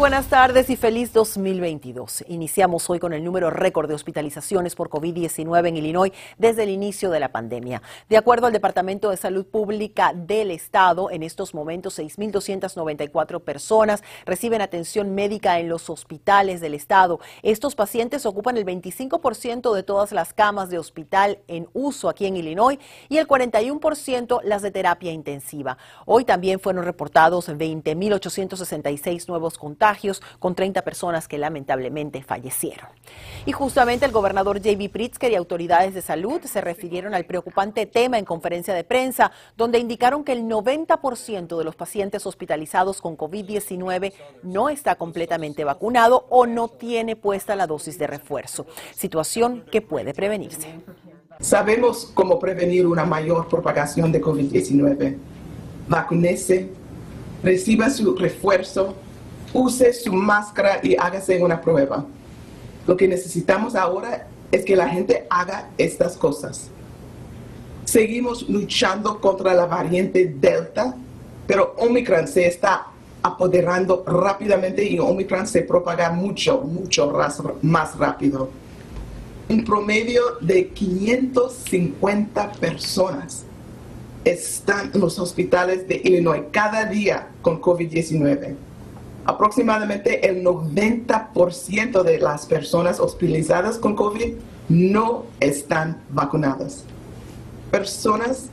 Buenas tardes y feliz 2022. Iniciamos hoy con el número récord de hospitalizaciones por COVID-19 en Illinois desde el inicio de la pandemia. De acuerdo al Departamento de Salud Pública del Estado, en estos momentos 6.294 personas reciben atención médica en los hospitales del Estado. Estos pacientes ocupan el 25% de todas las camas de hospital en uso aquí en Illinois y el 41% las de terapia intensiva. Hoy también fueron reportados 20.866 nuevos contagios con 30 personas que lamentablemente fallecieron. Y justamente el gobernador J.B. Pritzker y autoridades de salud se refirieron al preocupante tema en conferencia de prensa, donde indicaron que el 90% de los pacientes hospitalizados con COVID-19 no está completamente vacunado o no tiene puesta la dosis de refuerzo, situación que puede prevenirse. Sabemos cómo prevenir una mayor propagación de COVID-19. Vacúnese, reciba su refuerzo use su máscara y hágase una prueba. Lo que necesitamos ahora es que la gente haga estas cosas. Seguimos luchando contra la variante Delta, pero Omicron se está apoderando rápidamente y Omicron se propaga mucho, mucho más rápido. Un promedio de 550 personas están en los hospitales de Illinois cada día con COVID-19 aproximadamente el 90% de las personas hospitalizadas con COVID no están vacunadas. Personas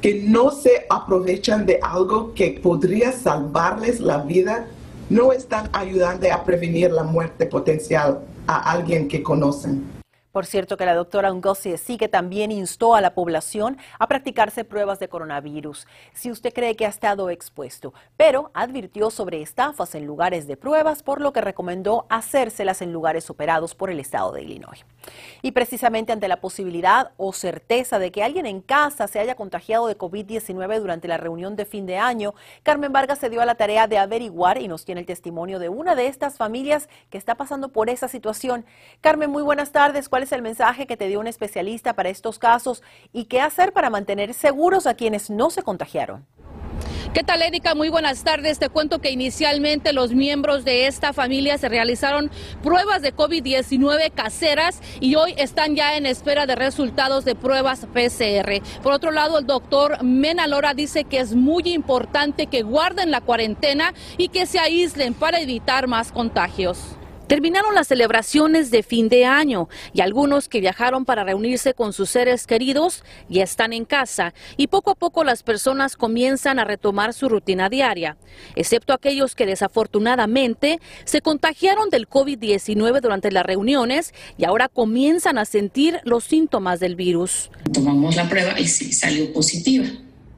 que no se aprovechan de algo que podría salvarles la vida no están ayudando a prevenir la muerte potencial a alguien que conocen. Por cierto que la doctora Ngozi que también instó a la población a practicarse pruebas de coronavirus si usted cree que ha estado expuesto, pero advirtió sobre estafas en lugares de pruebas, por lo que recomendó hacérselas en lugares operados por el estado de Illinois. Y precisamente ante la posibilidad o certeza de que alguien en casa se haya contagiado de COVID-19 durante la reunión de fin de año, Carmen Vargas se dio a la tarea de averiguar y nos tiene el testimonio de una de estas familias que está pasando por esa situación. Carmen, muy buenas tardes. ¿Cuál el mensaje que te dio un especialista para estos casos y qué hacer para mantener seguros a quienes no se contagiaron? ¿Qué tal, Erika? Muy buenas tardes. Te cuento que inicialmente los miembros de esta familia se realizaron pruebas de COVID-19 caseras y hoy están ya en espera de resultados de pruebas PCR. Por otro lado, el doctor Menalora dice que es muy importante que guarden la cuarentena y que se aíslen para evitar más contagios. Terminaron las celebraciones de fin de año y algunos que viajaron para reunirse con sus seres queridos ya están en casa y poco a poco las personas comienzan a retomar su rutina diaria, excepto aquellos que desafortunadamente se contagiaron del COVID-19 durante las reuniones y ahora comienzan a sentir los síntomas del virus. Tomamos la prueba y sí salió positiva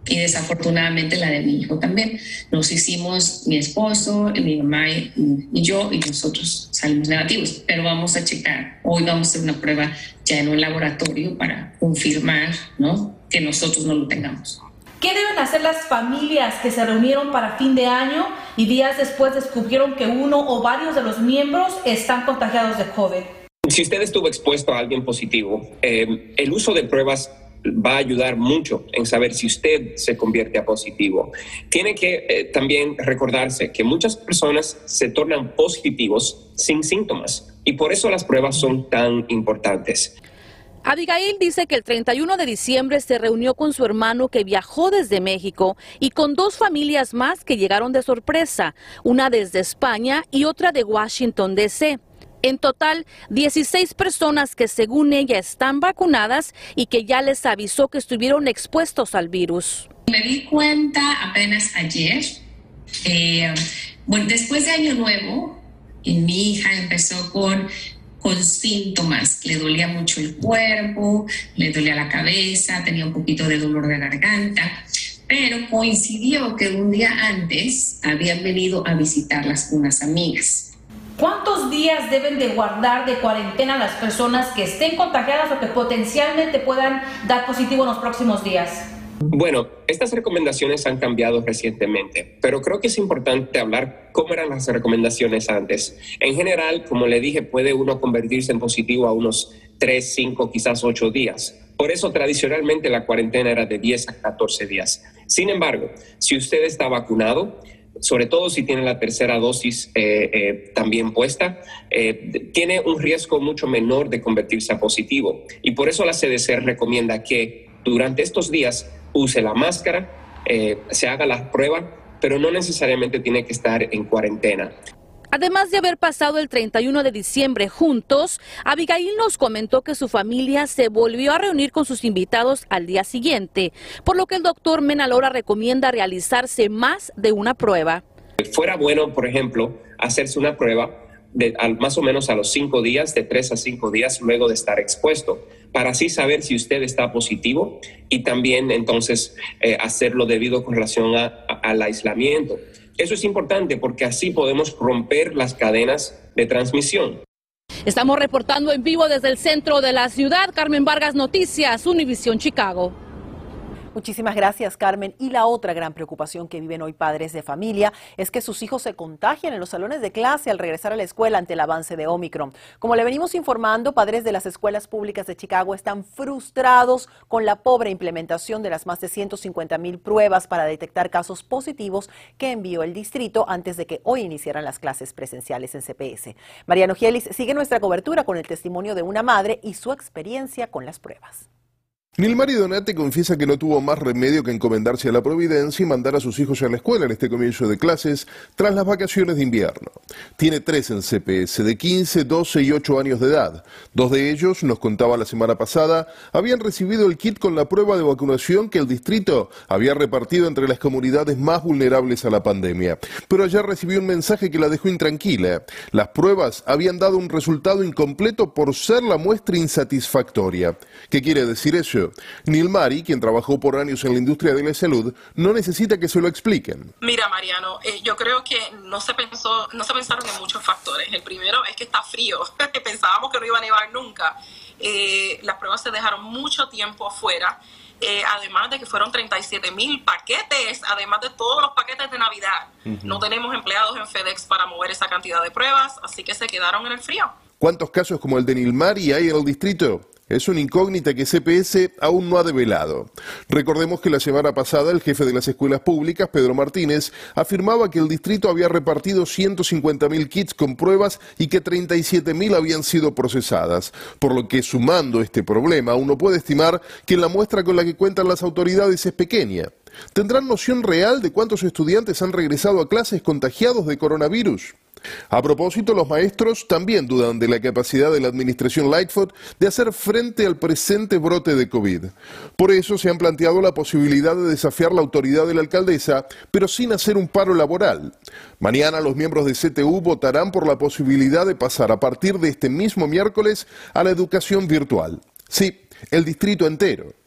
y desafortunadamente la de mi hijo también. Nos hicimos mi esposo, mi mamá y yo y nosotros salimos negativos, pero vamos a checar. Hoy vamos a hacer una prueba ya en un laboratorio para confirmar ¿no? que nosotros no lo tengamos. ¿Qué deben hacer las familias que se reunieron para fin de año y días después descubrieron que uno o varios de los miembros están contagiados de COVID? Si usted estuvo expuesto a alguien positivo, eh, el uso de pruebas va a ayudar mucho en saber si usted se convierte a positivo. Tiene que eh, también recordarse que muchas personas se tornan positivos sin síntomas y por eso las pruebas son tan importantes. Abigail dice que el 31 de diciembre se reunió con su hermano que viajó desde México y con dos familias más que llegaron de sorpresa, una desde España y otra de Washington, D.C. En total, 16 personas que según ella están vacunadas y que ya les avisó que estuvieron expuestos al virus. Me di cuenta apenas ayer. Eh, bueno, después de Año Nuevo, mi hija empezó con, con síntomas. Le dolía mucho el cuerpo, le dolía la cabeza, tenía un poquito de dolor de garganta pero coincidió que un día antes habían venido a visitarlas unas amigas. ¿Cuántos días deben de guardar de cuarentena las personas que estén contagiadas o que potencialmente puedan dar positivo en los próximos días? Bueno, estas recomendaciones han cambiado recientemente, pero creo que es importante hablar cómo eran las recomendaciones antes. En general, como le dije, puede uno convertirse en positivo a unos 3, 5, quizás 8 días. Por eso tradicionalmente la cuarentena era de 10 a 14 días. Sin embargo, si usted está vacunado, sobre todo si tiene la tercera dosis eh, eh, también puesta, eh, tiene un riesgo mucho menor de convertirse a positivo. Y por eso la CDC recomienda que durante estos días use la máscara, se haga la prueba, pero no necesariamente tiene que estar en cuarentena. Además de haber pasado el 31 de diciembre juntos, Abigail nos comentó que su familia se volvió a reunir con sus invitados al día siguiente, por lo que el doctor Menalora recomienda realizarse más de una prueba. Fuera bueno, por ejemplo, hacerse una prueba de, más o menos a los cinco días, de tres a cinco días luego de estar expuesto, para así saber si usted está positivo y también entonces eh, hacerlo debido con relación al aislamiento. Eso es importante porque así podemos romper las cadenas de transmisión. Estamos reportando en vivo desde el centro de la ciudad. Carmen Vargas Noticias, Univisión Chicago. Muchísimas gracias, Carmen. Y la otra gran preocupación que viven hoy padres de familia es que sus hijos se contagian en los salones de clase al regresar a la escuela ante el avance de Omicron. Como le venimos informando, padres de las escuelas públicas de Chicago están frustrados con la pobre implementación de las más de 150 mil pruebas para detectar casos positivos que envió el distrito antes de que hoy iniciaran las clases presenciales en CPS. Mariano Gielis sigue nuestra cobertura con el testimonio de una madre y su experiencia con las pruebas. Nilmari Donate confiesa que no tuvo más remedio que encomendarse a la providencia y mandar a sus hijos a la escuela en este comienzo de clases tras las vacaciones de invierno. Tiene tres en CPS, de 15, 12 y 8 años de edad. Dos de ellos, nos contaba la semana pasada, habían recibido el kit con la prueba de vacunación que el distrito había repartido entre las comunidades más vulnerables a la pandemia. Pero ayer recibió un mensaje que la dejó intranquila. Las pruebas habían dado un resultado incompleto por ser la muestra insatisfactoria. ¿Qué quiere decir eso? Nilmari, quien trabajó por años en la industria de la salud, no necesita que se lo expliquen. Mira, Mariano, eh, yo creo que no se pensó, no se pensaron en muchos factores. El primero es que está frío. Pensábamos que no iba a nevar nunca. Eh, las pruebas se dejaron mucho tiempo afuera. Eh, además de que fueron 37 mil paquetes, además de todos los paquetes de Navidad. No tenemos empleados en FedEx para mover esa cantidad de pruebas, así que se quedaron en el frío. ¿Cuántos casos como el de Nilmari hay en el distrito? Es una incógnita que CPS aún no ha develado. Recordemos que la semana pasada el jefe de las escuelas públicas, Pedro Martínez, afirmaba que el distrito había repartido 150.000 kits con pruebas y que 37.000 habían sido procesadas, por lo que sumando este problema uno puede estimar que la muestra con la que cuentan las autoridades es pequeña. ¿Tendrán noción real de cuántos estudiantes han regresado a clases contagiados de coronavirus? A propósito, los maestros también dudan de la capacidad de la administración Lightfoot de hacer frente al presente brote de COVID. Por eso se han planteado la posibilidad de desafiar la autoridad de la alcaldesa, pero sin hacer un paro laboral. Mañana los miembros de CTU votarán por la posibilidad de pasar a partir de este mismo miércoles a la educación virtual. Sí, el distrito entero.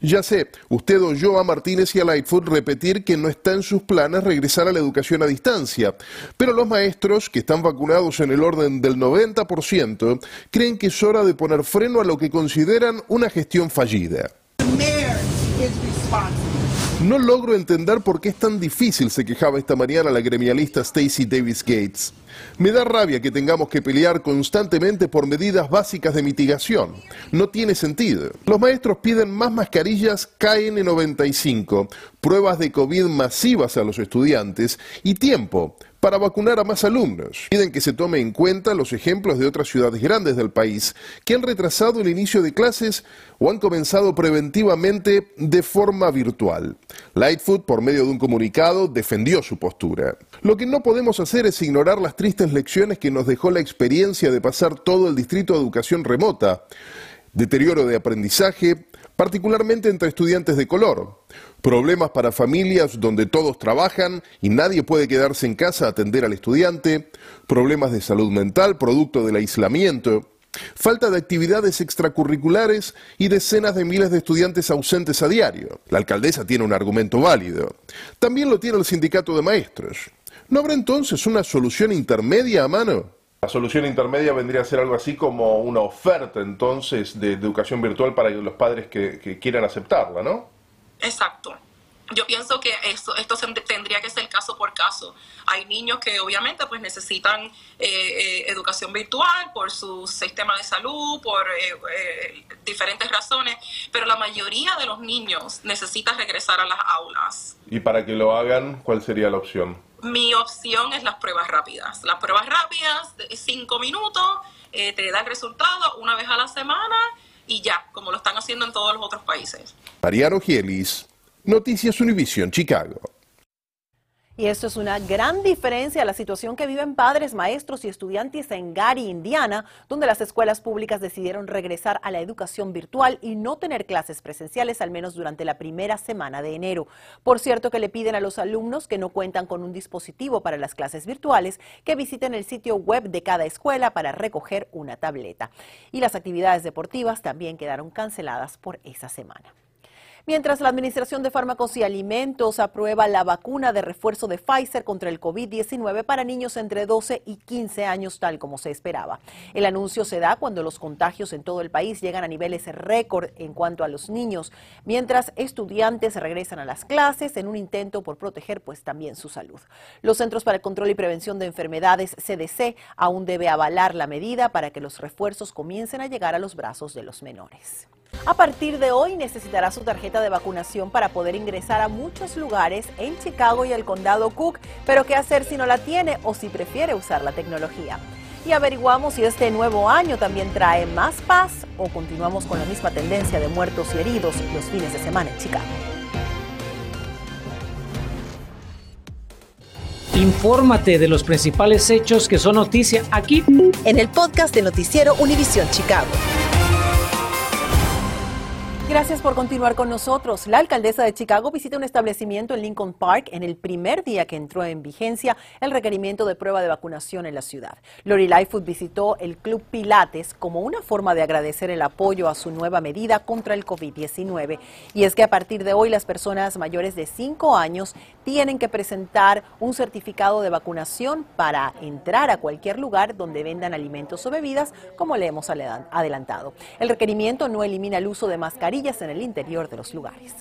Ya sé, usted oyó a Martínez y a Lightfoot repetir que no está en sus planes regresar a la educación a distancia, pero los maestros, que están vacunados en el orden del 90%, creen que es hora de poner freno a lo que consideran una gestión fallida. No logro entender por qué es tan difícil, se quejaba esta mañana la gremialista Stacy Davis Gates. Me da rabia que tengamos que pelear constantemente por medidas básicas de mitigación. No tiene sentido. Los maestros piden más mascarillas KN95, pruebas de COVID masivas a los estudiantes y tiempo para vacunar a más alumnos. Piden que se tome en cuenta los ejemplos de otras ciudades grandes del país que han retrasado el inicio de clases o han comenzado preventivamente de forma virtual. Lightfoot, por medio de un comunicado, defendió su postura. Lo que no podemos hacer es ignorar las tristes lecciones que nos dejó la experiencia de pasar todo el distrito de educación remota. Deterioro de aprendizaje, particularmente entre estudiantes de color. Problemas para familias donde todos trabajan y nadie puede quedarse en casa a atender al estudiante. Problemas de salud mental producto del aislamiento. Falta de actividades extracurriculares y decenas de miles de estudiantes ausentes a diario. La alcaldesa tiene un argumento válido. También lo tiene el sindicato de maestros. ¿No habrá entonces una solución intermedia a mano? La solución intermedia vendría a ser algo así como una oferta entonces de, educación virtual para los padres que, que quieran aceptarla, ¿no? Exacto. Yo pienso que esto, esto tendría que ser caso por caso. Hay niños que obviamente pues necesitan eh, eh, educación virtual por su sistema de salud, por eh, diferentes razones, pero la mayoría de los niños necesitan regresar a las aulas. Y para que lo hagan, ¿cuál sería la opción? Mi opción es las pruebas rápidas. Las pruebas rápidas, cinco minutos, te da el resultado una vez a la semana y ya, como lo están haciendo en todos los otros países. Mariano Gielis, Noticias Univision Chicago. Y esto es una gran diferencia a la situación que viven padres, maestros y estudiantes en Gary, Indiana, donde las escuelas públicas decidieron regresar a la educación virtual y no tener clases presenciales al menos durante la primera semana de enero. Por cierto que le piden a los alumnos que no cuentan con un dispositivo para las clases virtuales que visiten el sitio web de cada escuela para recoger una tableta. Y las actividades deportivas también quedaron canceladas por esa semana. Mientras la Administración de Fármacos y Alimentos aprueba la vacuna de refuerzo de Pfizer contra el COVID-19 para niños entre 12 y 15 años, tal como se esperaba. El anuncio se da cuando los contagios en todo el país llegan a niveles récord en cuanto a los niños, mientras estudiantes regresan a las clases en un intento por proteger pues también su salud. Los Centros para el Control y Prevención de Enfermedades, CDC, aún debe avalar la medida para que los refuerzos comiencen a llegar a los brazos de los menores. A partir de hoy necesitará su tarjeta de vacunación para poder ingresar a muchos lugares en Chicago y el condado Cook, pero ¿qué hacer si no la tiene o si prefiere usar la tecnología? Y averiguamos si este nuevo año también trae más paz o continuamos con la misma tendencia de muertos y heridos los fines de semana en Chicago. Infórmate de los principales hechos que son noticia aquí en el podcast de Noticiero Univisión Chicago. Gracias por continuar con nosotros. La alcaldesa de Chicago visita un establecimiento en Lincoln Park en el primer día que entró en vigencia el requerimiento de prueba de vacunación en la ciudad. Lori Lightfoot visitó el Club Pilates como una forma de agradecer el apoyo a su nueva medida contra el COVID-19. Y es que a partir de hoy las personas mayores de 5 años tienen que presentar un certificado de vacunación para entrar a cualquier lugar donde vendan alimentos o bebidas, como le hemos adelantado. El requerimiento no elimina el uso de mascarillas en el interior de los lugares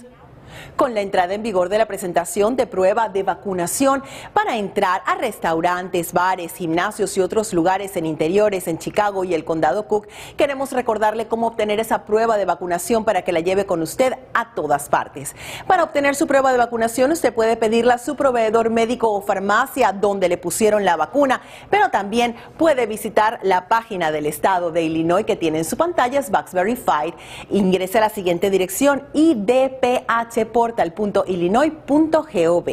con la entrada en vigor de la presentación de prueba de vacunación para entrar a restaurantes, bares, gimnasios y otros lugares en interiores en Chicago y el condado Cook, queremos recordarle cómo obtener esa prueba de vacunación para que la lleve con usted a todas partes. Para obtener su prueba de vacunación, usted puede pedirla a su proveedor médico o farmacia donde le pusieron la vacuna, pero también puede visitar la página del estado de Illinois que tiene en su pantalla, es Vax Verified. Ingrese a la siguiente dirección, IDPH portal.illinois.gov.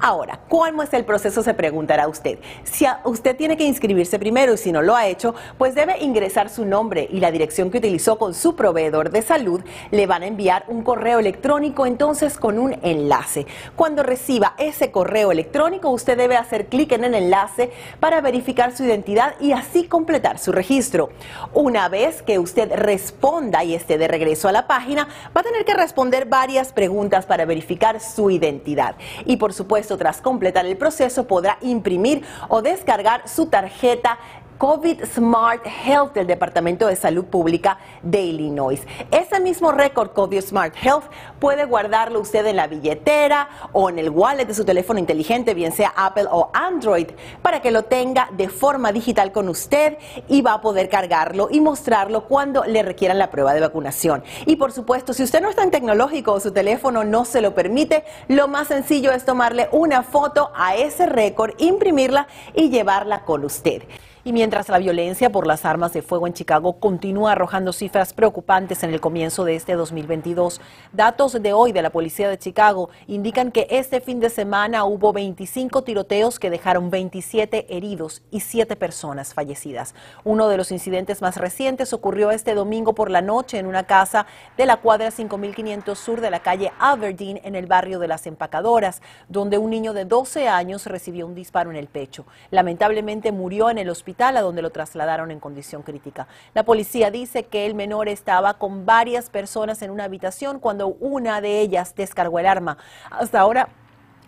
Ahora, ¿cómo es el proceso? Se preguntará usted. Si usted tiene que inscribirse primero y si no lo ha hecho, pues debe ingresar su nombre y la dirección que utilizó con su proveedor de salud. Le van a enviar un correo electrónico entonces con un enlace. Cuando reciba ese correo electrónico, usted debe hacer clic en el enlace para verificar su identidad y así completar su registro. Una vez que usted responda y esté de regreso a la página, va a tener que responder varias preguntas para verificar su identidad. Y por supuesto, tras completar el proceso, podrá imprimir o descargar su tarjeta COVID Smart Health del Departamento de Salud Pública de Illinois. Ese mismo récord COVID Smart Health puede guardarlo usted en la billetera o en el wallet de su teléfono inteligente, bien sea Apple o Android, para que lo tenga de forma digital con usted y va a poder cargarlo y mostrarlo cuando le requieran la prueba de vacunación. Y por supuesto, si usted no es tan tecnológico o su teléfono no se lo permite, lo más sencillo es tomarle una foto a ese récord, imprimirla y llevarla con usted. Y mientras la violencia por las armas de fuego en Chicago continúa arrojando cifras preocupantes en el comienzo de este 2022, datos de hoy de la Policía de Chicago indican que este fin de semana hubo 25 tiroteos que dejaron 27 heridos y 7 personas fallecidas. Uno de los incidentes más recientes ocurrió este domingo por la noche en una casa de la cuadra 5500 sur de la calle Aberdeen en el barrio de las Empacadoras, donde un niño de 12 años recibió un disparo en el pecho. Lamentablemente murió en el hospital a donde lo trasladaron en condición crítica. La policía dice que el menor estaba con varias personas en una habitación cuando una de ellas descargó el arma. Hasta ahora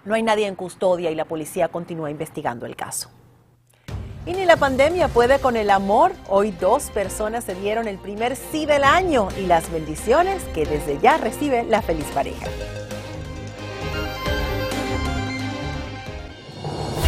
no hay nadie en custodia y la policía continúa investigando el caso. Y ni la pandemia puede con el amor. Hoy dos personas se dieron el primer sí del año y las bendiciones que desde ya recibe la feliz pareja.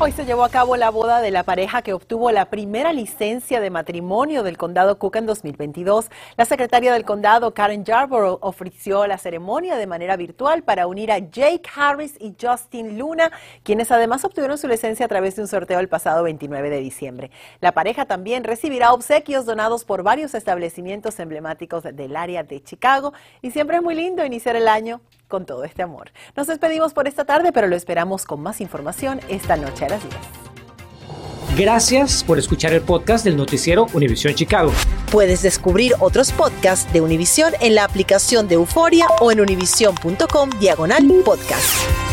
Hoy se llevó a cabo la boda de la pareja que obtuvo la primera licencia de matrimonio del condado Cook en 2022. La secretaria del condado, Karen Yarborough, ofreció la ceremonia de manera virtual para unir a Jake Harris y Justin Luna, quienes además obtuvieron su licencia a través de un sorteo el pasado 29 de diciembre. La pareja también recibirá obsequios donados por varios establecimientos emblemáticos del área de Chicago y siempre es muy lindo iniciar el año con todo este amor. Nos despedimos por esta tarde, pero lo esperamos con más información esta noche a las 10. Gracias por escuchar el podcast del noticiero Univisión Chicago. Puedes descubrir otros podcasts de Univisión en la aplicación de Euforia o en univision.com diagonal podcast.